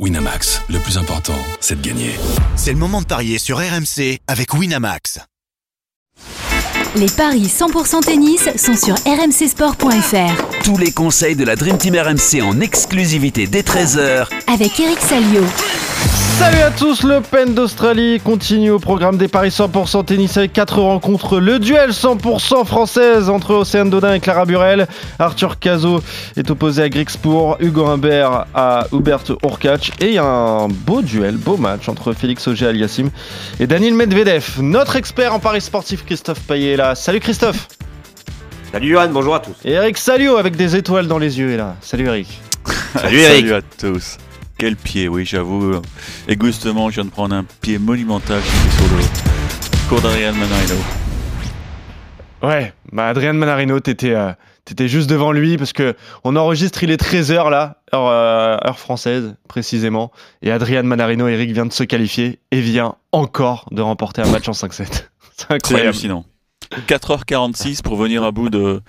Winamax, le plus important, c'est de gagner. C'est le moment de parier sur RMC avec Winamax. Les paris 100% tennis sont sur rmcsport.fr. Tous les conseils de la Dream Team RMC en exclusivité dès 13h Avec Eric Salio. Salut à tous, l'Open d'Australie continue au programme des paris 100% tennis avec 4 rencontres. Le duel 100% française entre Océane Dodin et Clara Burel. Arthur Cazot est opposé à Grixpour, Hugo Humbert à Hubert Urkacz. Et il y a un beau duel, beau match entre Félix Auger Aliassim et Daniel Medvedev. Notre expert en paris sportif Christophe Payet est là. Salut Christophe Salut Johan, bonjour à tous. Et Eric Salio avec des étoiles dans les yeux est là. Salut Eric. Salut Eric. Salut à tous. Quel pied, oui, j'avoue. Égoïstement, je viens de prendre un pied monumental sur le cours d'Adrian Manarino. Ouais, bah Adrien Manarino, t'étais euh, t'étais juste devant lui parce que on enregistre, il est 13h là, heure, euh, heure française précisément. Et Adrien Manarino, Eric vient de se qualifier et vient encore de remporter un match en 5-7. C'est C'est incroyable. hallucinant. 4h46 pour venir à bout de,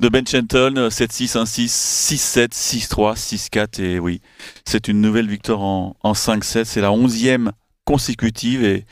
de Ben Shenton, 7-6, 1-6, 6-7, 6-3, 6-4 et oui, c'est une nouvelle victoire en, en 5-7, c'est la 11e consécutive et,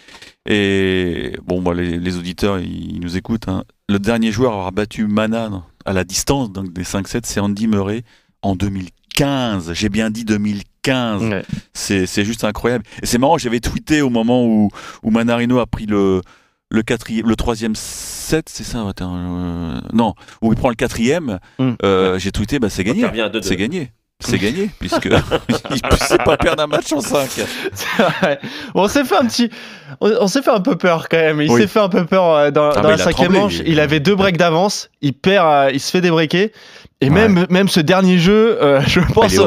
et bon, bah, les, les auditeurs ils nous écoutent. hein. Le dernier joueur à avoir battu Mana à la distance donc des 5-7, c'est Andy Murray en 2015. J'ai bien dit 2015. Ouais. C'est c'est juste incroyable. Et c'est marrant, j'avais tweeté au moment où, où Manarino a pris le, le, quatrième, le troisième set, c'est ça attends, euh, Non, où il prend le quatrième, Mm. euh, j'ai tweeté, bah, c'est gagné. revient à 2-2. C'est gagné. C'est gagné, puisque il ne sait pas perdre un match en 5. Ouais. Bon, on s'est fait un petit, on, on s'est fait un peu peur quand même. Il Oui. s'est fait un peu peur euh, dans, Ah, dans la cinquième manche. Il avait deux breaks d'avance. Il perd, euh, il se fait débreaker. Et Ouais. même, même ce dernier jeu, euh, je pense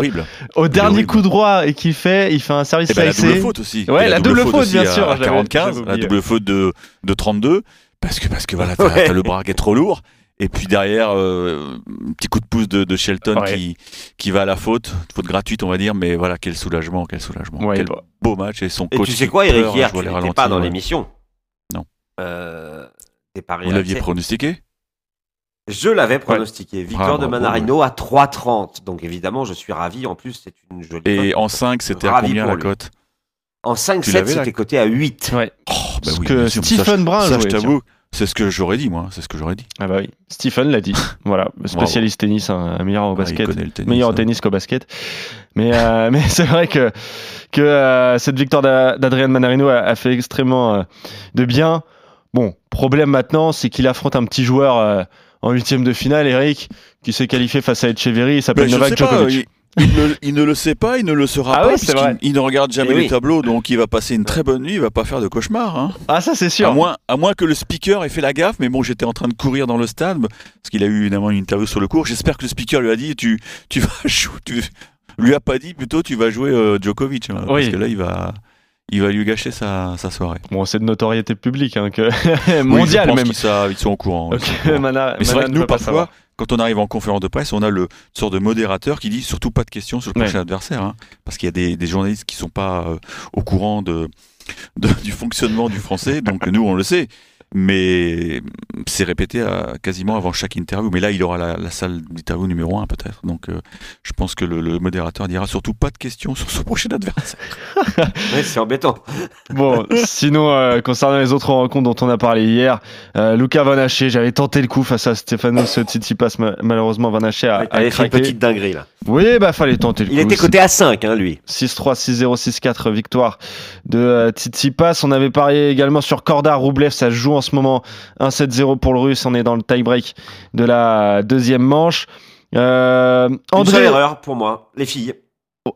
au, dernier horrible. coup droit et qu'il fait, il fait un service Et ben, la double faute aussi. Ouais, la double faute, bien sûr, À j'avais- 45, j'avais la double faute de, de 32. Parce que, parce que voilà, t'as Ouais. t'as le bras qui est trop lourd. Et puis derrière, euh, un petit coup de pouce de, de Shelton Ouais. qui, qui va à la faute. Faute gratuite, on va dire. Mais voilà, quel soulagement, quel soulagement. Ouais, quel bah. beau match. Et son Et coach. tu sais quoi, Eric, pleure, hier, tu n'étais pas dans ouais. l'émission. Non. Euh, Vous l'aviez pronostiqué Je l'avais pronostiqué. Victoire Ah, de bravo, Manarino à 3,30. Donc évidemment, je suis ravi. En plus, c'est une jolie Et en 5, c'était à Ravi combien pour la cote En tu 5-7, l'avais, là c'était coté à 8. Ouais. Oh, bah Ce oui, que Stephen Brun Ça, je t'avoue, c'est ce que j'aurais dit, moi. C'est ce que j'aurais dit. Ah bah oui, Stephen l'a dit. voilà, spécialiste tennis, un meilleur au Ouais, il basket, le tennis, meilleur au hein. tennis qu'au basket. Mais euh, mais c'est vrai que que euh, cette victoire d'A- d'Adrian Manarino a, a fait extrêmement euh, de bien. Bon, problème maintenant, c'est qu'il affronte un petit joueur en huitième de finale, Eric, qui s'est qualifié face à Echeverry. Il s'appelle Novak Djokovic. il, il ne, il ne le sait pas, il ne le saura Ah pas, oui, il ne regarde jamais Eh les oui. tableaux, donc il va passer une très bonne nuit, il va pas faire de cauchemar. Hein. Ah ça c'est sûr. À, moins, à moins que le speaker ait fait la gaffe, mais bon, j'étais en train de courir dans le stade, parce qu'il a eu évidemment une interview sur le cours. J'espère que le speaker lui a dit, tu, tu vas jouer, tu, lui a pas dit plutôt, tu vas jouer euh, Djokovic, hein, parce que là, il va, il va lui gâcher sa, sa soirée. Bon, c'est de notoriété publique, hein, que Oui, mondiale je pense même. ils sont au courant. ils sont au courant. Mana- Mais c'est vrai que nous, parfois. Quand on arrive en conférence de presse, on a le sort de modérateur qui dit surtout pas de questions sur le Ouais. prochain adversaire. hein, parce qu'il y a des, des journalistes qui sont pas euh, au courant de, de- du fonctionnement du français. Donc nous, on le sait. Mais c'est répété à- quasiment avant chaque interview. Mais là, il aura la, la salle d'interview numéro un peut-être. Donc euh, je pense que le, le modérateur dira surtout pas de questions sur son prochain adversaire. Ouais, c'est embêtant. Bon, sinon, euh, concernant les autres rencontres dont on a parlé hier, euh, Luca Van Haché, j'avais tenté le coup face à Stefanos Tsitsipas, ma- malheureusement Van Haché a, a T'avais fait une craqué. petite dinguerie là. Oui, bah fallait tenter le Il coup. était coté à 5, hein, lui. 6-3, 6-0, 6-4, victoire de euh, Tsitsipas. On avait parié également sur Korda Roublev, ça joue en ce moment 1-7-0 pour le russe, on est dans le tie-break de la deuxième manche. Euh, Une seule André, erreur pour moi. Les filles.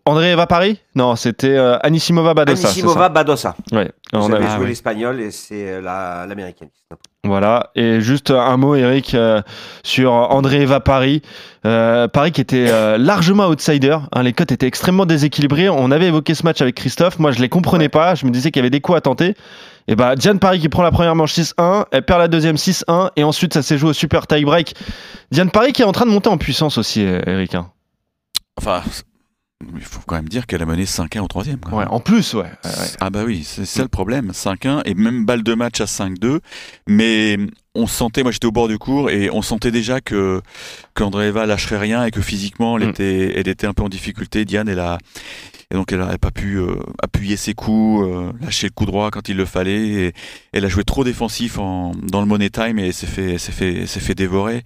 André va Paris Non, c'était euh, Anisimova Badosa. c'est Anisimova Badosa. Ouais, Vous on avait- joué l'espagnol et c'est euh, la- l'américaine. Voilà, et juste un mot, Eric, euh, sur André Eva Paris. Euh, Paris qui était euh, largement outsider. hein, les cotes étaient extrêmement déséquilibrées. On avait évoqué ce match avec Christophe. Moi, je les comprenais pas. Je me disais qu'il y avait des coups à tenter. Et bah, Diane Paris qui prend la première manche 6-1, elle perd la deuxième 6-1, et ensuite ça s'est joué au super tie break. Diane Paris qui est en train de monter en puissance aussi, euh, Eric. hein. Enfin, il faut quand même dire qu'elle a mené 5-1 au troisième. quand Ouais, en plus, ouais. ouais, ouais. Ah bah oui, c'est ça le problème. 5-1 et même balle de match à 5-2. Mais on sentait, moi j'étais au bord du cours et on sentait déjà que qu'Andreeva lâcherait rien et que physiquement elle Mm. était, elle était un peu en difficulté. Diane, elle a, et donc elle n'avait pas pu euh, appuyer ses coups, euh, lâcher le coup droit quand il le fallait. Et elle a joué trop défensif en, dans le money time et s'est fait, s'est fait, s'est fait dévorer.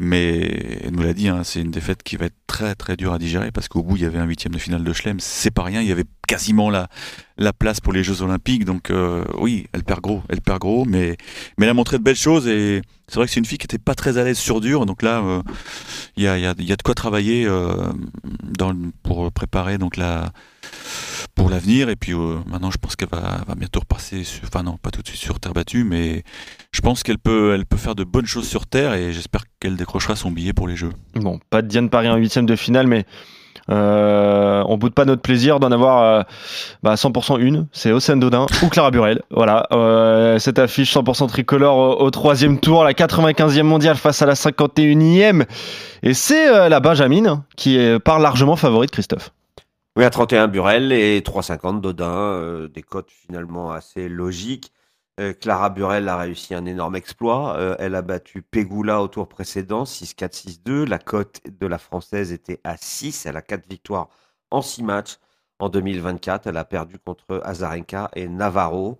Mais elle nous l'a dit, hein, c'est une défaite qui va être très très dure à digérer parce qu'au bout il y avait un huitième de finale de Chelem, c'est pas rien. Il y avait quasiment la, la place pour les Jeux Olympiques. Donc euh, oui, elle perd gros, elle perd gros, mais mais elle a montré de belles choses et c'est vrai que c'est une fille qui était pas très à l'aise sur dur. Donc là, euh, il y, a, y, a, y a de quoi travailler euh, pour préparer donc la pour l'avenir. Et puis euh, maintenant, je pense qu'elle va, bientôt repasser. Sur, enfin non, pas tout de suite sur terre battue, mais je pense qu'elle peut, elle peut faire de bonnes choses sur terre et j'espère qu'elle décrochera son billet pour les Jeux. Bon, pas de Diane Paris en huitième de finale, mais euh, on boude pas notre plaisir d'en avoir euh, bah, 100% une. C'est Océane Dodin ou Clara Burel. Voilà, euh, cette affiche 100% tricolore au, troisième tour, la 95e mondiale face à la 51e. Et c'est la Benjamin qui est, part largement favorite, Christophe. À 31 Burel et 3,50 Dodin, euh, des cotes finalement assez logiques. Euh, Clara Burel a réussi un énorme exploit. Euh, elle a battu Pegula au tour précédent, 6-4, 6-2. La cote de la française était à 6. Elle a 4 victoires en 6 matchs. En 2024, elle a perdu contre Azarenka et Navarro,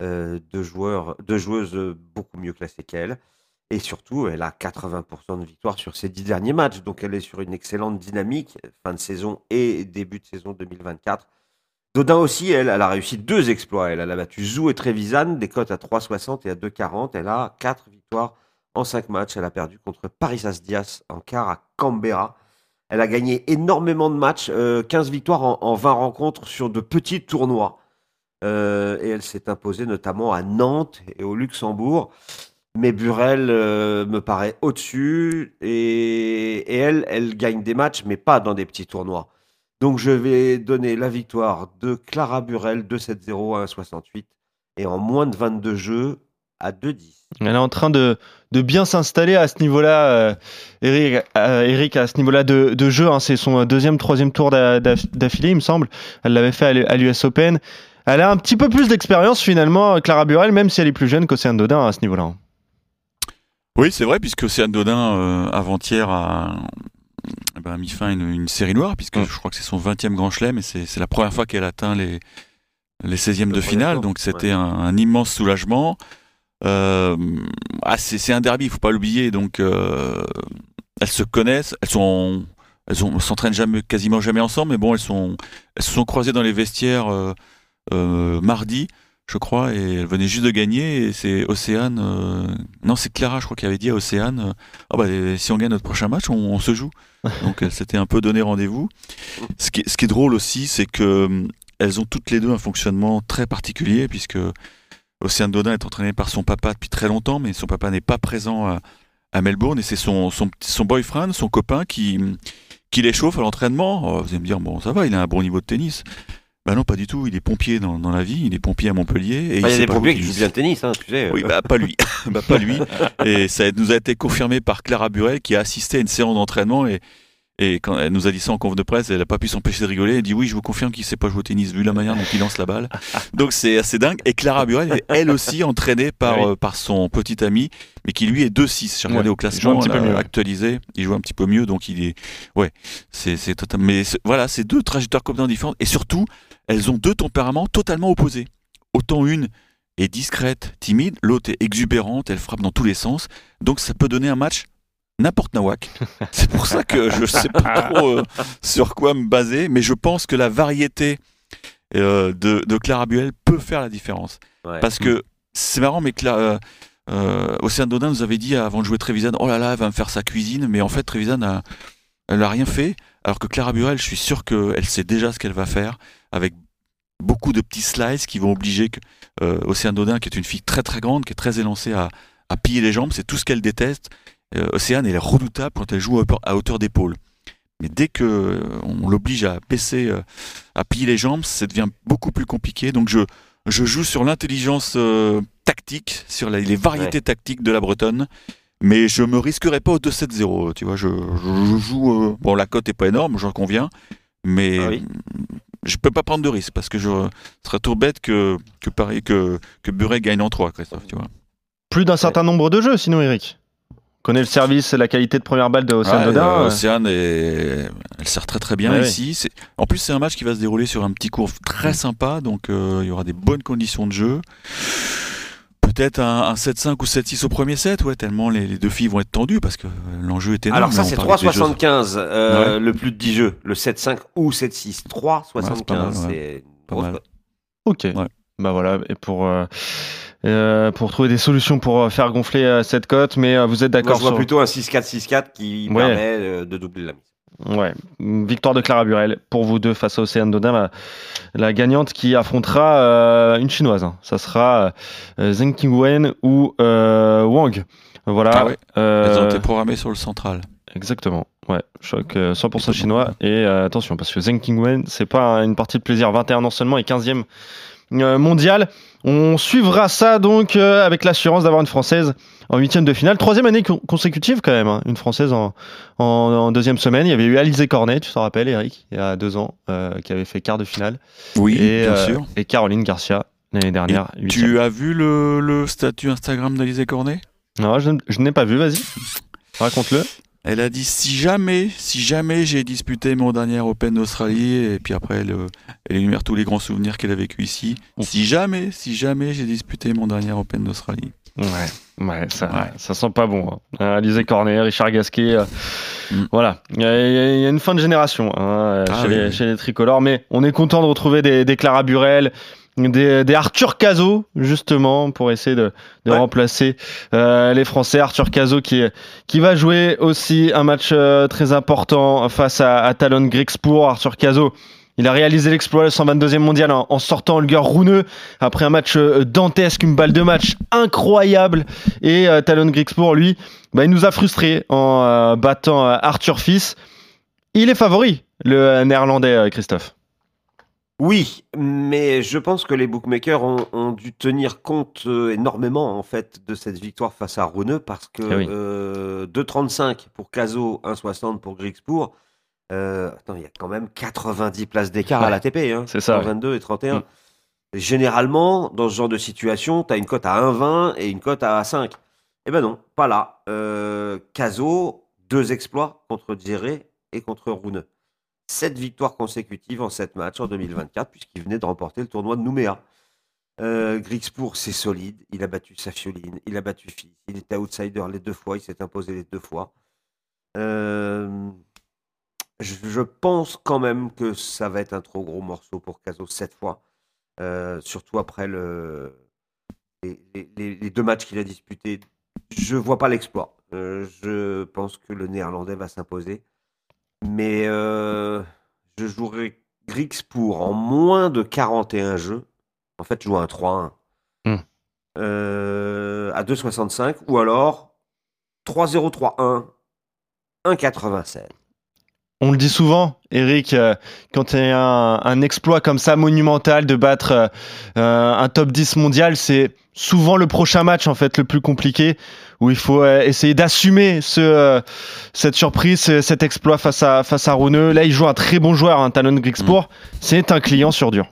deux, joueurs, deux joueuses beaucoup mieux classées qu'elle. Et surtout, elle a 80% de victoires sur ses 10 derniers matchs. Donc, elle est sur une excellente dynamique, fin de saison et début de saison 2024. Dodin aussi, elle, a réussi deux exploits. Elle, a battu Zou et Trevisan, des cotes à 3,60 et à 2,40. Elle a quatre victoires en cinq matchs. Elle a perdu contre Parisas Diaz en quart à Canberra. Elle a gagné énormément de matchs, euh, 15 victoires en, en 20 rencontres sur de petits tournois. Euh, et elle s'est imposée notamment à Nantes et au Luxembourg. Mais Burel euh, me paraît au-dessus et, elle, elle gagne des matchs, mais pas dans des petits tournois. Donc je vais donner la victoire de Clara Burel 2-7-0 à 1,68 et en moins de 22 jeux à 2-10. Elle est en train de, de bien s'installer à ce niveau-là, euh, Eric, euh, Eric, à ce niveau-là de, de jeu. hein. c'est son deuxième, troisième tour d'a- d'aff- d'affilée, il me semble. Elle l'avait fait à l'U- à l'US Open. Elle a un petit peu plus d'expérience finalement, Clara Burel, même si elle est plus jeune qu'Océane Dodin à ce niveau-là. Oui, c'est vrai, puisque Océane Dodin, euh, avant-hier, a, eh ben, mis fin à une, une série noire, puisque Mm. je crois que c'est son 20e grand chelem, et c'est la première fois qu'elle atteint les, les 16e Le de finale, donc c'était ouais. un, un immense soulagement. Euh, ah, c'est un derby, il faut pas l'oublier, donc euh, elles se connaissent, elles sont... Elles s'entraînent jamais, quasiment jamais ensemble, mais bon, elles, sont, elles se sont croisées dans les vestiaires mardi, je crois, et elles venaient juste de gagner. Et c'est Océane, euh, non, c'est Clara, je crois, qui avait dit à Océane euh, Ah bah, euh, si on gagne notre prochain match, on, on se joue. Donc, elles s'étaient un peu donné rendez-vous. Ce qui, est- ce qui est drôle aussi, c'est que hum, elles ont toutes les deux un fonctionnement très particulier, puisque Océane Dodin est entraînée par son papa depuis très longtemps, mais son papa n'est pas présent à, à Melbourne, et c'est son, son, son boyfriend, son copain, qui, qui l'échauffe à l'entraînement. Oh, vous allez me dire, bon, ça va, il a un bon niveau de tennis. Bah non, pas du tout. Il est pompier dans, dans la vie. Il est pompier à Montpellier. Et Bah, Il y a des pompiers qui jouent tennis. bien le tennis, hein, tu sais. Oui, bah pas lui. bah pas lui. Et ça nous a été confirmé par Clara Burel qui a assisté à une séance d'entraînement et, et quand elle nous a dit ça en conf de presse, elle n'a pas pu s'empêcher de rigoler. Elle dit oui, je vous confirme qu'il sait pas jouer au tennis vu la manière dont il lance la balle. Donc c'est assez dingue. Et Clara Burel est elle aussi entraînée par, Oui. euh, par son petit ami, mais qui lui est 2-6. J'ai regardé Ouais, au il joue un classement, petit peu mieux, actualisé. Il joue un petit peu mieux, donc il est, ouais, c'est totalement. Mais voilà, c'est deux trajectoires complètement différentes et surtout, elles ont deux tempéraments totalement opposés. Autant une est discrète, timide, l'autre est exubérante, elle frappe dans tous les sens. Donc ça peut donner un match n'importe nawak. C'est pour ça que je sais pas trop euh, sur quoi me baser, mais je pense que la variété euh, de, de Clara Buell peut faire la différence. Ouais. Parce que c'est marrant, mais Cla- euh, euh, Océane Dodin nous avait dit avant de jouer Trevisan, oh là là, elle va me faire sa cuisine, mais en fait Trevisan a, elle a rien fait, alors que Clara Burel, je suis sûr qu'elle sait déjà ce qu'elle va faire, avec beaucoup de petits slices qui vont obliger que, euh, Océane Dodin, qui est une fille très très grande, qui est très élancée à, à piller les jambes, c'est tout ce qu'elle déteste. Euh, Océane, elle est redoutable quand elle joue à hauteur- d'épaule. Mais dès que euh, on l'oblige à baisser, à piller les jambes, ça devient beaucoup plus compliqué. Donc je, je joue sur l'intelligence euh, tactique, sur la- les variétés tactiques de la Bretonne. Mais je me risquerai pas au 2-7-0. Tu vois, je, je- je joue. euh, bon, la cote est pas énorme, j'en conviens. Mais Ah oui. Je peux pas prendre de risque parce que je ce serait trop bête que, que, Paris, que, que Buret gagne en 3, Christophe. Tu vois. plus d'un certain nombre de jeux, sinon Eric. On connaît le service et la qualité de première balle de Océane Ouais, euh, euh, Océane, est- elle sert très très bien Ouais, ici. En plus, c'est un match qui va se dérouler sur un petit cours très sympa, donc euh, il y aura des bonnes conditions de jeu. Peut-être un, un 7-5 ou 7-6 au premier set, ouais, tellement les, les deux filles vont être tendues parce que l'enjeu est énorme. Alors ça c'est parlait des jeux- 3,75 euh, Ouais. le plus de 10 jeux, le 7-5 ou 7-6. 3,75 Ouais, c'est pas mal, ouais. Ok. Ouais. Bah voilà, et pour, euh, euh, pour trouver des solutions pour euh, faire gonfler euh, cette cote, mais euh, vous êtes Moi d'accord je vois sur. plutôt un 6-4-6-4 qui Ouais. permet euh, de doubler la mise. Ouais, victoire de Clara Burel pour vous deux face à Océane Dodin, la, la gagnante qui affrontera euh, une chinoise. hein. Ça sera euh, Zheng Qingwen ou euh, Wang. Voilà. Ah ouais, Euh, Elles ont été programmées sur le central. Exactement. Ouais, choc euh, 100% chinois. Et attention, parce que Zheng Qingwen, c'est pas une partie de plaisir. 21 ans seulement et 15e euh, mondial. On suivra ça donc euh, avec l'assurance d'avoir une française en huitième de finale. Troisième année con- consécutive quand même. hein. Une française en, en, en deuxième semaine. Il y avait eu Alizé Cornet, tu t'en rappelles, Eric, il y a deux ans, euh, qui avait fait quart de finale. Oui, et, bien euh, sûr. et Caroline Garcia l'année dernière. Tu as vu le, le statut Instagram d'Alizé Cornet? Non, je, je n'ai pas vu. Vas-y, raconte-le. Elle a dit si jamais, si jamais j'ai disputé mon dernier Open d'Australie, et puis après elle, elle énumère tous les grands souvenirs qu'elle a vécu ici. Si jamais, si jamais j'ai disputé mon dernier Open d'Australie. Ouais, ouais, ça, Ouais. ça sent pas bon. Hein. Euh, Alizé Cornet, Richard Gasquet, euh, Mm. voilà. Il y, a- y une fin de génération hein, euh, Ah chez, oui, les, oui. chez les tricolores, mais on est content de retrouver des, des Clara Burel, des, des Arthur Cazot, justement, pour essayer de, de Ouais. remplacer euh, les Français. Arthur Cazot qui, qui va jouer aussi un match euh, très important face à, à Talon Grixpour. Arthur Cazot. Il a réalisé l'exploit, le 122e mondial, en, en sortant Holger Rune après un match euh, dantesque, une balle de match incroyable. Et Talon Grixpour, lui, bah, il nous a frustrés en battant Arthur Fils. Il est favori, le néerlandais Christophe. Oui, mais je pense que les bookmakers ont, ont dû tenir compte euh, énormément en fait de cette victoire face à Runeux parce que Eh oui. euh, 2,35 pour Caso, 1,60 pour Grixpour. Euh, attends, il y a quand même 90 places d'écart à l'ATP, hein, c'est ça, ouais. 22 et 31. Mm. Généralement, dans ce genre de situation, tu as une cote à 1,20 et une cote à 5. Eh ben non, pas là. Caso, deux exploits contre Djéré et contre Runeux. Sept victoires consécutives en sept matchs en 2024, puisqu'il venait de remporter le tournoi de Nouméa. Euh, Grixpour, c'est solide. Il a battu Safioline, il a battu Fils. Il était outsider les deux fois, il s'est imposé les deux fois. Euh, je, pense quand même que ça va être un trop gros morceau pour Caso cette fois. Euh, surtout après le, les, deux matchs qu'il a disputés. Je vois pas l'exploit. Euh, je pense que le néerlandais va s'imposer. Mais euh, je jouerai Grixpour en moins de 41 jeux. En fait, je joue un 3-1. Hmm. Euh, à 2,65 ou alors 3-0-3-1, 1,87. On le dit souvent, Eric, euh, quand il y a un, un exploit comme ça monumental de battre euh, euh, un top 10 mondial, c'est souvent le prochain match en fait le plus compliqué où il faut euh, essayer d'assumer ce, cette surprise, ce- cet exploit face à face à Runeux. Là, il joue un très bon joueur, un Talon Grixpour. C'est un client sur dur.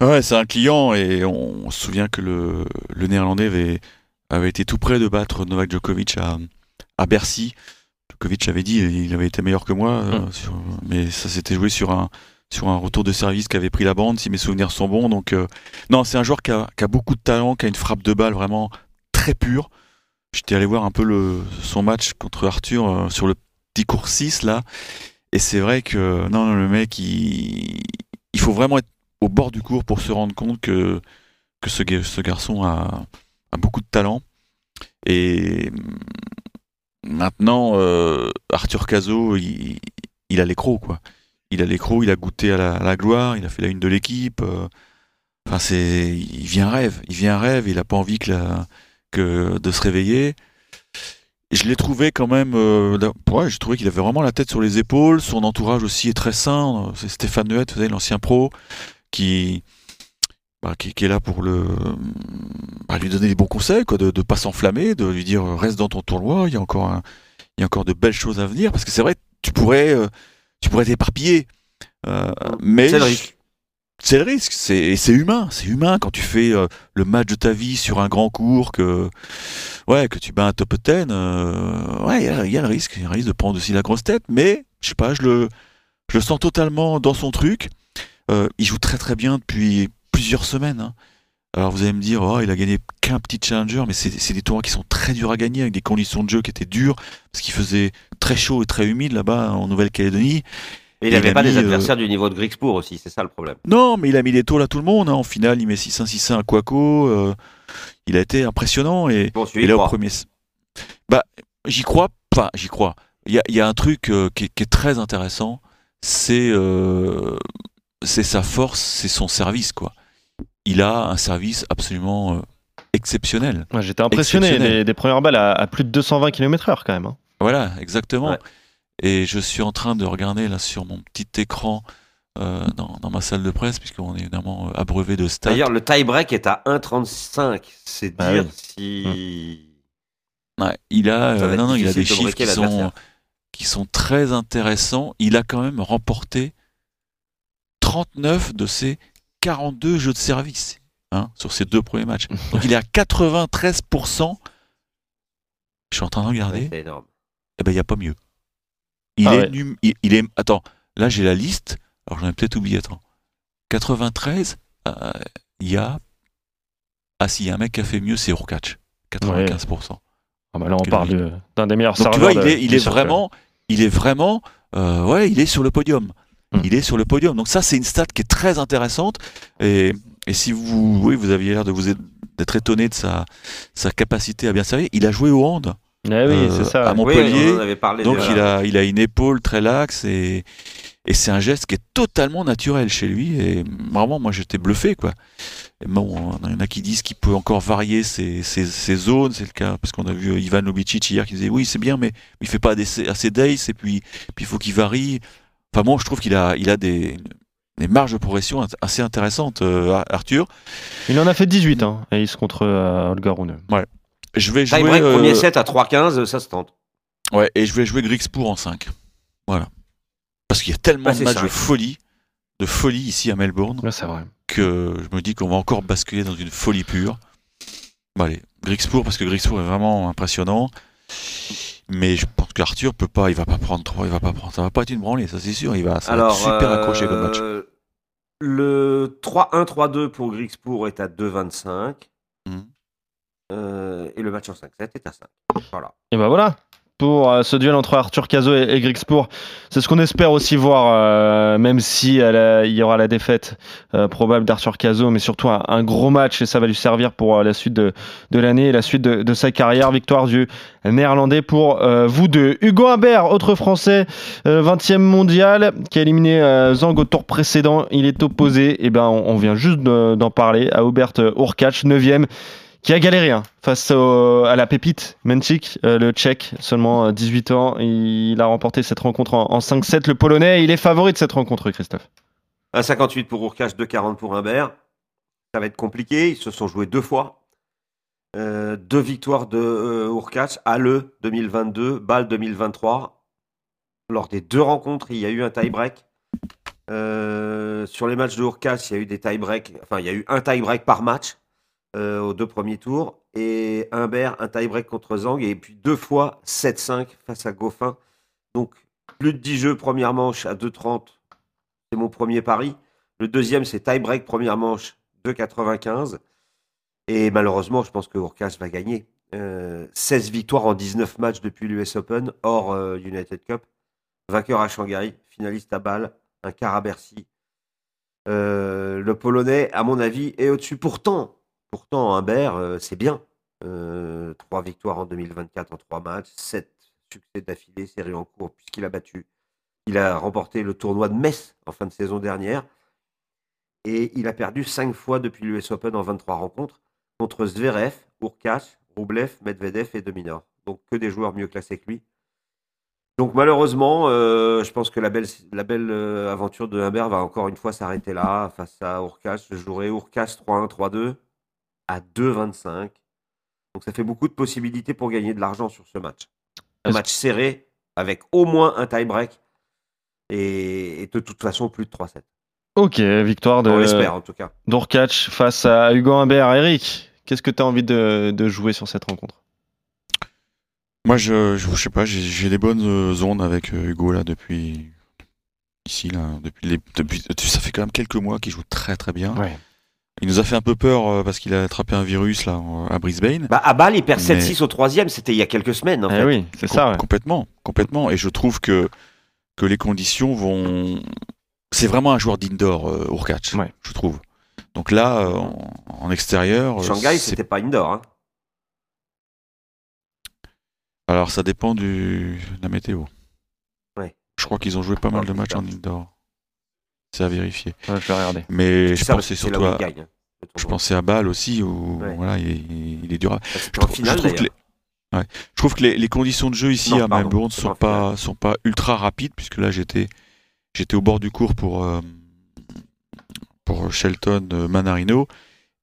Ouais, c'est un client et on, se souvient que le, le néerlandais avait, avait été tout près de battre Novak Djokovic à, à Bercy. Djokovic avait dit il avait été meilleur que moi, euh, sur- mais ça s'était joué sur un, sur un retour de service qui avait pris la bande, si mes souvenirs sont bons. Donc, euh, non, c'est un joueur qui a, qui a beaucoup de talent, qui a une frappe de balle vraiment très pure. J'étais allé voir un peu le, son match contre Arthur euh, sur le petit cours 6 là. Et c'est vrai que non, non, le mec, il, il faut vraiment être au bord du cours pour se rendre compte que, que ce, ga- ce garçon a, a beaucoup de talent. Et hum, maintenant, euh, Arthur Cazot, il, a l'écro, quoi. Il a l'écro, il a goûté à la, gloire, il a fait la une de l'équipe. euh, Enfin, c'est, il vient rêve, il vient il a pas envie que, de se réveiller. Je l'ai trouvé quand même, euh, ouais, j'ai trouvé qu'il avait vraiment la tête sur les épaules. Son entourage aussi est très sain. C'est Stéphane Neuette, vous savez, l'ancien pro, qui, bah, qui, qui est là pour le, bah, lui donner des bons conseils, quoi, de ne pas s'enflammer, de lui dire euh, reste dans ton tournoi. Il y a encore, un- il y a encore de belles choses à venir, parce que c'est vrai, tu pourrais, euh, tu pourrais t'éparpiller. Euh, mais C'est le risque. c'est le risque, c'est humain, c'est humain quand tu fais euh, le match de ta vie sur un grand cours que ouais que tu bats un top 10, euh, ouais il y, a- il y a le risque, il y a le risque de prendre aussi la grosse tête, mais je sais pas, je le je le sens totalement dans son truc. Il joue très très bien depuis plusieurs semaines. hein. Alors vous allez me dire, oh, il a gagné qu'un petit challenger, mais c'est des tournois qui sont très durs à gagner avec des conditions de jeu qui étaient dures parce qu'il faisait très chaud et très humide là-bas en Nouvelle-Calédonie. Et il n'avait pas mis, des euh, adversaires du niveau de Grixpour aussi, c'est ça le problème. Non, mais il a mis des tôles à tout le monde. hein. En finale, il met 6-1, 6-1 à Quaco. euh, il a été impressionnant. Et, Bon, et là, au premier. Bah, j'y crois. Enfin, j'y crois. Il y a, il y a un truc euh, qui, est, qui est très intéressant. C'est sa force, c'est son service, quoi. Il a un service absolument euh, exceptionnel. Ouais, J'étais impressionné Exceptionnel. des, des premières balles à, à plus de 220 km/h quand même. hein. Voilà, exactement. Ouais. Et je suis en train de regarder là sur mon petit écran euh, dans, dans ma salle de presse, puisqu'on est évidemment euh, abreuvé de stats. D'ailleurs, le tie-break est à 1,35. C'est Ah dire oui. si. Ouais, il a, euh, non, non, il a des chiffres qui sont, qui sont très intéressants. Il a quand même remporté 39 de ses 42 jeux de service hein, sur ses deux premiers matchs. Donc il est à 93%. Je suis en train de regarder. C'est énorme. Eh ben, il n'y a pas mieux. Il, Ah est ouais. num- il, il est. Attends, là j'ai la liste. Alors j'en ai peut-être oublié. Attends. 93, euh, il y a. Ah si, il y a un mec qui a fait mieux, c'est Urkac. 95%. Ah bah là, on parle de- d'un des meilleurs Donc tu serveurs. vois, il est, il vraiment, il est vraiment, euh, ouais, il est sur le podium. Hmm. Il est sur le podium. Donc ça, c'est une stat qui est très intéressante. Et, et si vous, oui, vous aviez l'air de vous être- d'être étonné de sa, sa capacité à bien servir, il a joué au hand Eh oui, euh, c'est ça. à. Oui, Montpellier. on en avait parlé. Donc déjà. il a, il a une épaule très laxe et, et c'est un geste qui est totalement naturel chez lui. Et vraiment, moi, j'étais bluffé, quoi. Et bon, il y en a qui disent qu'il peut encore varier ses, ses- ses zones. C'est le cas parce qu'on a vu Ivan Lobicic hier qui disait oui, c'est bien, mais il fait pas assez, assez d'ace et puis, puis il faut qu'il varie. Enfin, moi, je trouve qu'il a, il a des, des marges de progression assez intéressantes, euh, Arthur. Il en a fait 18, hein, et il se contre euh, Holger Rune. Je vais jouer. Tie-break, euh, premier set à 3,15, ça se tente. Ouais, et je vais jouer Grixpour en 5. Voilà. Parce qu'il y a tellement Bah, de matchs ça. de folie, de folie ici à Melbourne, Ouais, c'est vrai. que je me dis qu'on va encore basculer dans une folie pure. Bon, allez, Grixpour, parce que Grixpour est vraiment impressionnant. Mais je pense qu'Arthur peut pas, il va pas prendre 3, il va pas prendre. Ça va pas être une branlée, ça c'est sûr. Il va, ça va Alors, être super euh, accroché comme match. Le 3-1-3-2 pour Grixpour est à 2,25. Mhm. Euh, et le match en 5-7 est à 5. Voilà. Et ben voilà pour euh, ce duel entre Arthur Cazot et, Grixpour. C'est ce qu'on espère aussi voir, euh, même si il y aura la défaite euh, probable d'Arthur Cazot, mais surtout un, gros match et ça va lui servir pour la suite de, l'année et la suite de, sa carrière. Victoire du néerlandais pour vous deux. Hugo Humbert, autre français, euh, 20e mondial, qui a éliminé Zhang au tour précédent. Il est opposé, et ben on, vient juste de- d'en parler, à Hubert Urkac, 9e qui a galéré hein, face à la pépite Menchik, euh, le tchèque, seulement euh, 18 ans. Il a remporté cette rencontre en, en 5-7. Le polonais, il est favori de cette rencontre, Christophe. 1,58 pour Urkash, 2,40 pour Humbert. Ça va être compliqué. Ils se sont joués deux fois. Euh, deux victoires de euh, Urkash, Halle 2022, Bâle 2023. Lors des deux rencontres, il y a eu un tie-break. Euh, sur les matchs de Urkash, il y a eu des tie-breaks. Enfin, il y a eu un tie-break par match euh, aux deux premiers tours. Et Humbert, un tie-break contre Zhang. Et puis deux fois 7-5 face à Goffin. Donc, plus de 10 jeux, première manche à 2,30. C'est mon premier pari. Le deuxième, c'est tie-break, première manche, 2,95. Et malheureusement, je pense que Urkas va gagner. Euh, 16 victoires en 19 matchs depuis l'US Open, hors euh, United Cup. Vainqueur à Shanghai, finaliste à Bâle, un quart à Bercy. Euh, le Polonais, à mon avis, est au-dessus. Pourtant, pourtant, Humbert, euh, c'est bien. Euh, trois victoires en 2024 en trois matchs, sept succès d'affilée, série en cours, puisqu'il a battu. Il a remporté le tournoi de Metz en fin de saison dernière. Et il a perdu cinq fois depuis l'US Open en 23 rencontres contre Zverev, Urkash, Rublev, Medvedev et Dominor. Donc que des joueurs mieux classés que lui. Donc malheureusement, euh, je pense que la belle, aventure de Humbert va encore une fois s'arrêter là face à Urkash. Je jouerai Urkash 3-1, 3-2 à 2-25. Donc ça fait beaucoup de possibilités pour gagner de l'argent sur ce match. Un match serré avec au moins un tie-break et, et de toute façon plus de 3-7. Ok, victoire de On l'espère en tout cas. d'Orkach face à Hugo Humbert. Eric, qu'est-ce que tu as envie de, de jouer sur cette rencontre? Moi, je, je, je sais pas, j'ai- j'ai des bonnes euh, ondes avec euh, Hugo là depuis ici là, depuis, les, depuis ça fait quand même quelques mois qu'il joue très très bien. Ouais. Il nous a fait un peu peur euh, parce qu'il a attrapé un virus là à Brisbane. Bah, à Bâle, il perd Mais- 7-6 au troisième, c'était il y a quelques semaines en Eh fait. oui, c'est Com- ça. ouais. Complètement, complètement. Et je trouve que que les conditions vont. C'est vraiment un joueur d'indoor, euh, Urkac, Ouais. je trouve. Donc là, euh, en, en extérieur, euh, Shanghai, c'est- c'était pas indoor. Hein. alors ça dépend du de la météo. Ouais. Je crois qu'ils ont joué pas mal de matchs en indoor. C'est à vérifier. Ouais, je vais regarder. Mais je Ça, pensais surtout à, gagne, hein, je pensais à Bâle aussi où Ouais. voilà, il, est- il est durable. Je finale trouve que les, ouais. je trouve que les, les conditions de jeu ici Non, à Melbourne sont pas sont pas ultra rapides puisque là j'étais j'étais au bord du cours pour euh, pour Shelton euh, Manarino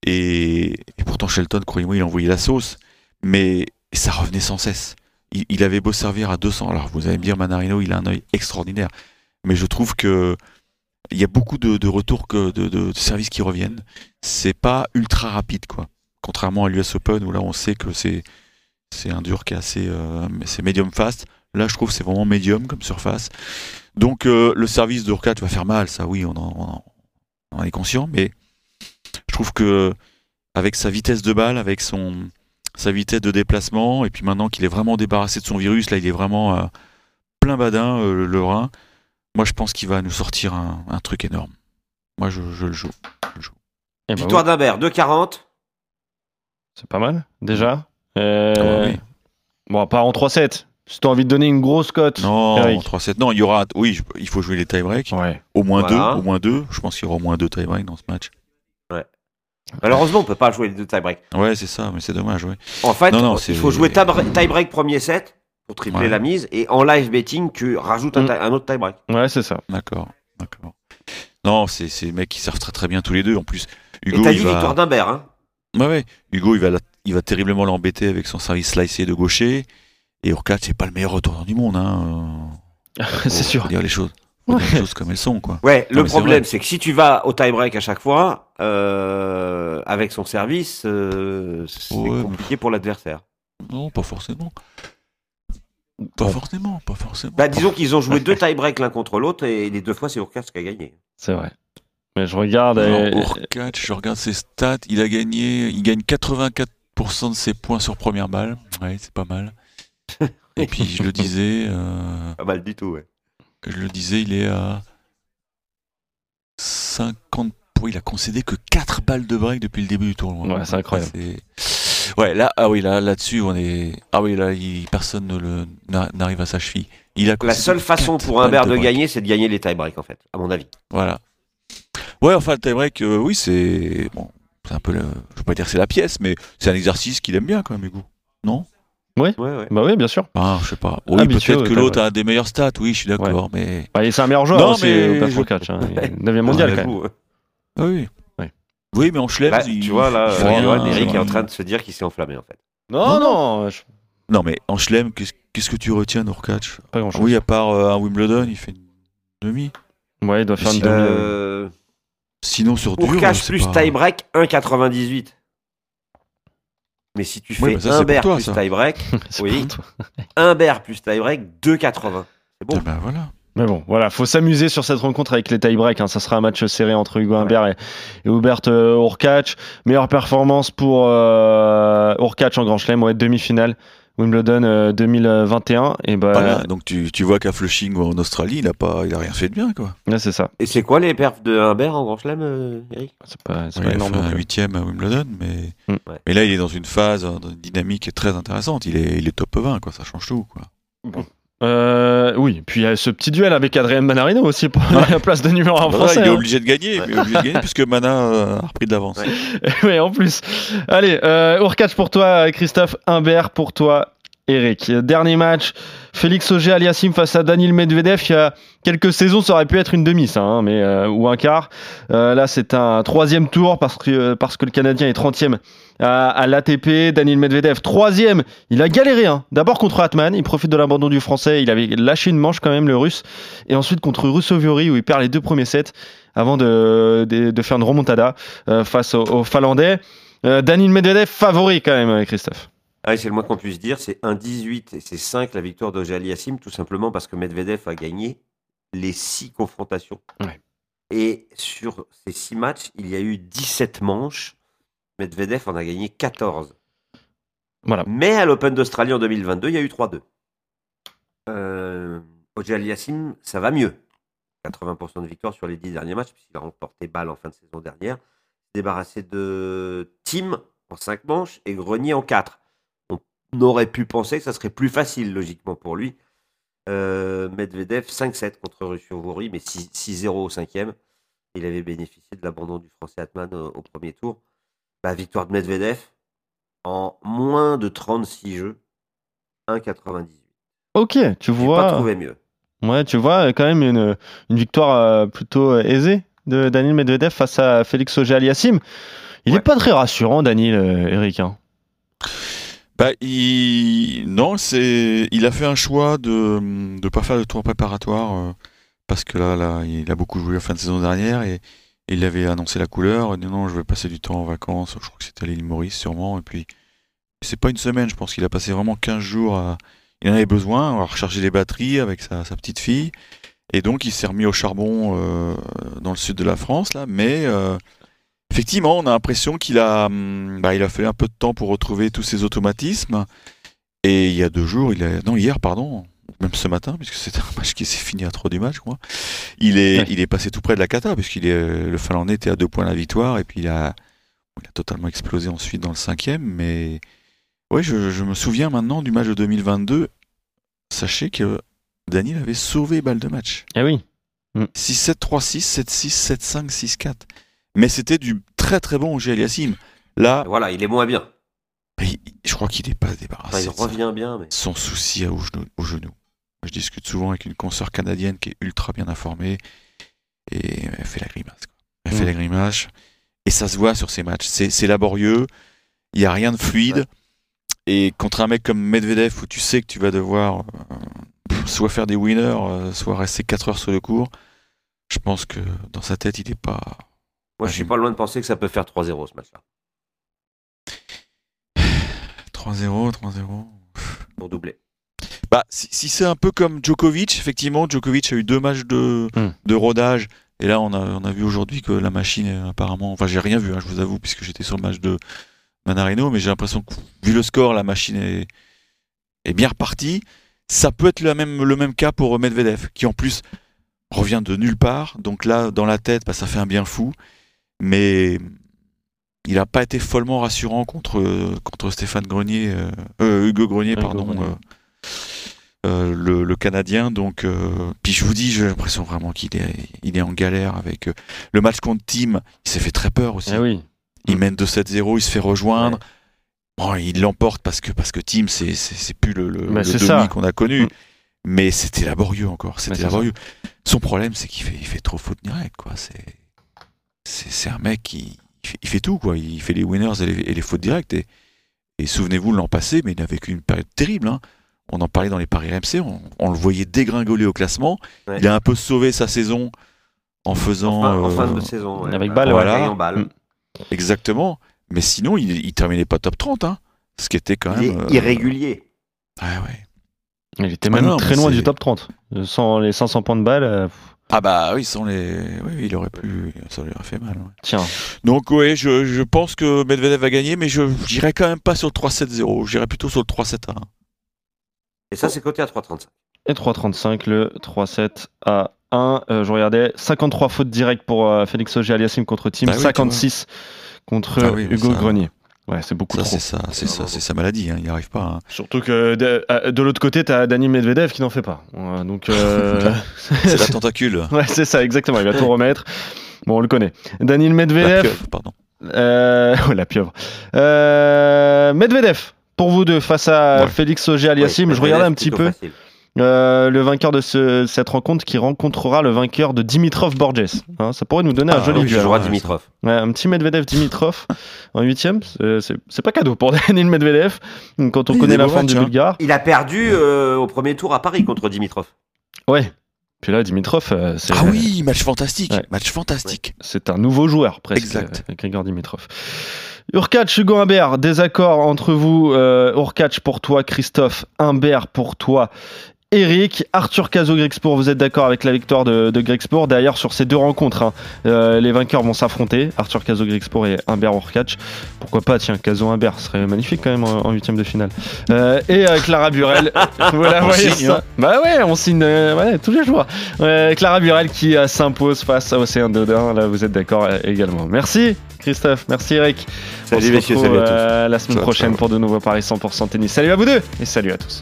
et, et pourtant Shelton croyez-moi il envoyait la sauce mais ça revenait sans cesse. Il, il avait beau servir à 200 alors vous allez me dire Manarino il a un œil extraordinaire mais je trouve que il y a beaucoup de, retours que de, de- services qui reviennent. C'est pas ultra rapide quoi. Contrairement à l'US Open où là on sait que c'est c'est un dur qui est assez euh, c'est medium fast. Là je trouve c'est vraiment medium comme surface. Donc euh, le service de va faire mal ça oui on en, est conscient mais je trouve que avec sa vitesse de balle avec son sa vitesse de déplacement et puis maintenant qu'il est vraiment débarrassé de son virus là il est vraiment euh, plein badin euh, le Rhin moi je pense qu'il va nous sortir un, un truc énorme moi je, je le joue Eh ben, Victoire oui, d'Humbert, 2-40. c'est pas mal, déjà. Euh, Ah bah oui. Bon, pas en 3-7. Si t'as envie de donner une grosse cote. non Eric. 3-7 non il y aura oui je- il faut jouer les tie breaks Ouais. Au moins Voilà. deux, au moins deux. Je pense qu'il y aura au moins deux tie-break dans ce match. Malheureusement, on peut pas jouer les deux tie-break. Ouais, c'est ça, mais c'est dommage, ouais. En fait, Non, non, il faut jouer tie-break premier set pour tripler Ouais. la mise et en live betting, tu rajoutes un, Mm. un autre tie-break. Ouais, c'est ça. D'accord, d'accord. Non, c'est c'est des mecs qui servent très très bien tous les deux. En plus, Et Hugo, t'as il dit va... victoire d'Humbert. Hein. Ouais, ouais. Hugo, il va, la- il va terriblement l'embêter avec son service slicé de gaucher. Et Urquhart, c'est pas le meilleur retourneur du monde, hein. c'est sûr. Dire les choses, dire les choses comme elles sont, quoi. Ouais, le Non, problème, c'est que si tu vas au tie-break à chaque fois, euh, avec son service, euh, c'est Ouais, mais- compliqué pour l'adversaire. Non, pas forcément. Pas forcément, pas forcément. Bah, disons qu'ils ont joué deux tie-breaks l'un contre l'autre et les deux fois, c'est Urquhart qui a gagné. C'est vrai. Mais je regarde. Alors, et- Urquhart, je regarde ses stats, il a gagné, il gagne 84% de ses points sur première balle. Ouais, c'est pas mal. Et puis je le disais, euh, Pas mal du tout, ouais. je le disais, il est à 50 points. Il a concédé que 4 balles de break depuis le début du tournoi. Ouais, c'est incroyable. C'est- Ouais, là, ah oui, là, là-dessus, on est. Ah oui, là, il- personne ne le n'a- n'arrive à sa cheville. Il a La seule façon pour Humbert de break. gagner, c'est de gagner les tie-breaks, en fait, à mon avis. Voilà. Ouais, enfin, le tie-break, euh, oui, c'est. Bon, c'est un peu. Le... Je veux pas dire que c'est la pièce, mais c'est un exercice qu'il aime bien, quand même, Hugo. Non? Ouais, ouais. Bah oui, bien sûr. Ah, je sais pas. Oui, Habitué peut-être que l'autre a des meilleurs stats, oui, je suis d'accord, mais. Bah, c'est un meilleur joueur Non, aussi, mais au hein. Est 9 mondial Ouais, quand même. Ah oui. Oui, mais en Schlem, Là, il- tu vois, là, euh, Johan, Eric euh, est en train de se dire qu'il s'est enflammé, en fait. Non, Non, non, je- Non, mais en Schlem, qu'est-ce que tu retiens d'Urkach pas grand chose. Oui, à part euh, un Wimbledon, il fait une demi. Ouais, il doit faire une demi. Euh, Sinon, sur dur. C'est plus pas- tie-break, 1,98. Mais si tu Ouais, fais bah pour toi, plus tie-break, oui. toi. Humbert plus tie-break, 2,80. C'est bon. Ah ben voilà. Mais bon, voilà, faut s'amuser sur cette rencontre avec les tie-breaks. Hein. Ça sera un match serré entre Hugo Humbert et, et Hubert euh, Urkach. Meilleure performance pour euh, Urkach en Grand Chelem, ouais, demi-finale. Wimbledon euh, 2021. Et bah, Voilà. Donc tu, tu vois qu'à Flushing ou en Australie, il a pas, il a rien fait de bien, quoi. là, c'est ça. Et c'est quoi les perfs de Humbert en Grand Chelem, euh, Eric? C'est pas, c'est Ouais, pas il a énorme. fait un huitième à Wimbledon, mais Mm. Ouais. mais là, il est dans une phase, euh, dans une dynamique très intéressante. Il est, il est top 20, quoi. Ça change tout, quoi. Euh, oui, puis il y a ce petit duel avec Adrien Manarino aussi pour la place de numéro 1 Voilà, français. il est hein. obligé de gagner, il est obligé de gagner puisque Mana euh, a repris de l'avance. Ouais. oui, en plus. Allez, euh, Urkach pour toi, Christophe. Humbert pour toi, Eric. Dernier match, Félix Auger Aliassim face à Daniel Medvedev. Il y a quelques saisons, ça aurait pu être une demi, ça, hein, mais, euh, ou un quart. Euh, là, c'est un troisième tour parce que, euh, le Canadien est 30e à, l'ATP. Daniel Medvedev, troisième. Il a galéré. Hein. D'abord contre Atman, il profite de l'abandon du français. Il avait lâché une manche quand même, le russe. Et ensuite contre Russoviori, où il perd les deux premiers sets avant de, faire une remontada face au, Finlandais. Daniel Medvedev favori quand même, Christophe. Ah c'est le moins qu'on puisse dire. C'est 1-18 et c'est 5 la victoire d'Auger Aliassime, tout simplement parce que Medvedev a gagné les 6 confrontations. Ouais. Et sur ces 6 matchs, il y a eu 17 manches. Medvedev en a gagné 14. Voilà. Mais à l'Open d'Australie en 2022, il y a eu 3-2. Euh, Auger Aliassime, ça va mieux. 80% de victoire sur les 10 derniers matchs, puisqu'il a remporté balle en fin de saison dernière. Débarrassé de Tim en 5 manches et Grenier en 4 on aurait pu penser que ça serait plus facile, logiquement, pour lui. Euh, Medvedev 5-7 contre Russoviori, mais 6-0 au cinquième. Il avait bénéficié de l'abandon du français Atman au, au premier tour. La victoire de Medvedev en moins de 36 jeux, 1,98. Ok, tu J'ai pas vois. trouvé mieux. Ouais, tu vois quand même une, une victoire euh, plutôt euh, aisée de Daniel Medvedev face à Félix Auger Aliassime. Il n'est Ouais. pas très rassurant, Daniel, Eric. hein. Bah, il... Non, c'est... il a fait un choix de ne pas faire de tour préparatoire euh, parce que là, là, il a beaucoup joué la fin de saison dernière et, il avait annoncé la couleur. Il dit non, je vais passer du temps en vacances. Je crois que c'était à l'île Maurice sûrement. Et puis, c'est pas une semaine, je pense qu'il a passé vraiment 15 jours. À... Il en avait besoin, à recharger les batteries avec sa, sa petite fille. Et donc, il s'est remis au charbon euh, dans le sud de la France, là. Mais euh, effectivement, on a l'impression qu'il a, hum, bah, il a fait un peu de temps pour retrouver tous ses automatismes. Et il y a deux jours, il a, non, hier, pardon, même ce matin, puisque c'était un match qui s'est fini à 3 du match, quoi. Il est, Ouais. il est passé tout près de la cata, puisqu'il est, le Finlandais était à deux points de la victoire, et puis il a, il a totalement explosé ensuite dans le cinquième. Mais oui, je, je me souviens maintenant du match de 2022. Sachez que Daniel avait sauvé balle de match. Eh oui. 6-7, 3-6, 7-6, 7-5, 6-4. Mais c'était du très très bon Auger Aliassime. Là, Voilà, il est moins bien. il- je crois qu'il n'est pas Enfin, débarrassé. il ça. revient bien, mais Son souci au genou. Au genou. Je discute souvent avec une consoeur canadienne qui est ultra bien informée et elle fait la grimace. quoi. Elle fait Mm. la grimace et ça se voit sur ces matchs. C'est laborieux, il n'y a rien de fluide. Ouais. Et contre un mec comme Medvedev où tu sais que tu vas devoir euh, soit faire des winners, euh, soit rester 4 heures sur le cours, je pense que dans sa tête, il n'est pas. Moi, je suis pas loin de penser que ça peut faire 3-0 ce match-là, 3-0, 3-0. pour doubler. Bah, si, si c'est un peu comme Djokovic, effectivement, Djokovic a eu deux matchs de, Hmm. de rodage. Et là, on a, on a vu aujourd'hui que la machine, est apparemment. Enfin, j'ai rien vu, hein, je vous avoue, puisque j'étais sur le match de Manarino, mais j'ai l'impression que, vu le score, la machine est, est bien repartie. Ça peut être le même, le même cas pour Medvedev, qui en plus revient de nulle part. Donc là, dans la tête, bah, ça fait un bien fou. Mais il n'a pas été follement rassurant contre, contre Stéphane Grenier, euh, euh, Hugo Grenier, Hugo pardon. Grenier. euh, euh, le, le Canadien. Donc, euh, puis je vous dis, j'ai l'impression vraiment qu'il est, il est en galère avec euh, le match contre Team. Il s'est fait très peur aussi. Eh oui. Il mène 2-7-0, il se fait rejoindre. Ouais. Bon, il l'emporte parce que parce que Team, c'est c'est plus le, le, demi qu'on a connu. Mm. Mais c'était laborieux encore. C'était laborieux. Son problème, c'est qu'il fait il fait trop faute directe, quoi. C'est c'est un mec qui il fait, il fait tout, quoi. Il fait les winners et les, et les fautes directes. Et, et souvenez-vous l'an passé, mais il a vécu une période terrible. hein. On en parlait dans les paris RMC, on, on le voyait dégringoler au classement. Ouais. Il a un peu sauvé sa saison en faisant. En fin, en fin euh, de saison. ouais. avec En balle, voilà. gagnant balle. Mm. Exactement. Mais sinon, il, il terminait pas top 30, hein. Ce qui était quand Il même. est euh, irrégulier. Ah ouais. Il était Ah même non, très loin du top 30. Euh, Sans les 500 points de balle, euh, pff, Ah bah oui, sans les. Oui, oui, il aurait pu. Ça lui aurait fait mal. ouais. tiens. Donc ouais, je, je pense que Medvedev va gagner, mais je n'irai quand même pas sur le 3-7-0. J'irai plutôt sur le 3-7-1. Et ça, c'est coté à 3,35. Et 3,35, le 3-7 à 1. Euh, je regardais 53 fautes directes pour euh, Félix Auger Aliassime contre Team, Bah oui, tu vois. 56 contre Ah oui, Hugo ça- Grenier. Ouais, c'est beaucoup Ça, trop. c'est ça, c'est ça, c'est sa maladie. Hein. Il n'y arrive pas. hein. Surtout que de, euh, de l'autre côté, t'as Dani Medvedev qui n'en fait pas. Ouais, donc, euh, C'est la tentacule. ouais, c'est ça, exactement. Il va tout remettre. Bon, on le connaît. Daniel La Medvedev. pieuvre, pardon. Euh, ouais, la pieuvre. Euh, Medvedev, pour vous deux face à Ouais. Félix Auger Aliassime. Oui, je regardais un petit peu facile. Euh, le vainqueur de ce- cette rencontre qui rencontrera le vainqueur de Dimitrov Borges. Hein, ça pourrait nous donner un Ah, joli Oui, duel. hein. Dimitrov. Ouais, un petit Medvedev Dimitrov en huitième, c'est- pas cadeau pour Daniel Medvedev quand on Il connaît la forme du hein. Bulgare. Il a perdu euh, au premier tour à Paris contre Dimitrov. Ouais. Puis là, Dimitrov, euh, c'est Ah oui, match fantastique. Ouais. Match fantastique. c'est un nouveau joueur presque. Exact. euh, Grigor Dimitrov. Urkac, Hugo Humbert, désaccord entre vous. Euh, Urkac pour toi, Christophe. Humbert pour toi. Eric, Arthur Cazot, Grexpour, vous êtes d'accord avec la victoire de, de D'ailleurs, sur ces deux rencontres, hein, euh, les vainqueurs vont s'affronter. Arthur Cazot, Grexpour et Humbert Urkac. Pourquoi pas, tiens, Cazot Humbert, ce serait magnifique quand même en, en huitième de finale. Euh, et euh, Clara Burel, vous la On voyez signe, ça hein. Bah ouais, on signe euh, ouais, tous les jours. Euh, Clara Burel qui euh, s'impose face à Océan Dodin, là vous êtes d'accord euh, également. Merci Christophe, merci Eric. Salut On se messieurs, retrouve, salut à tous. euh, la semaine prochaine pour de nouveaux paris 100% tennis. Salut à vous deux et salut à tous.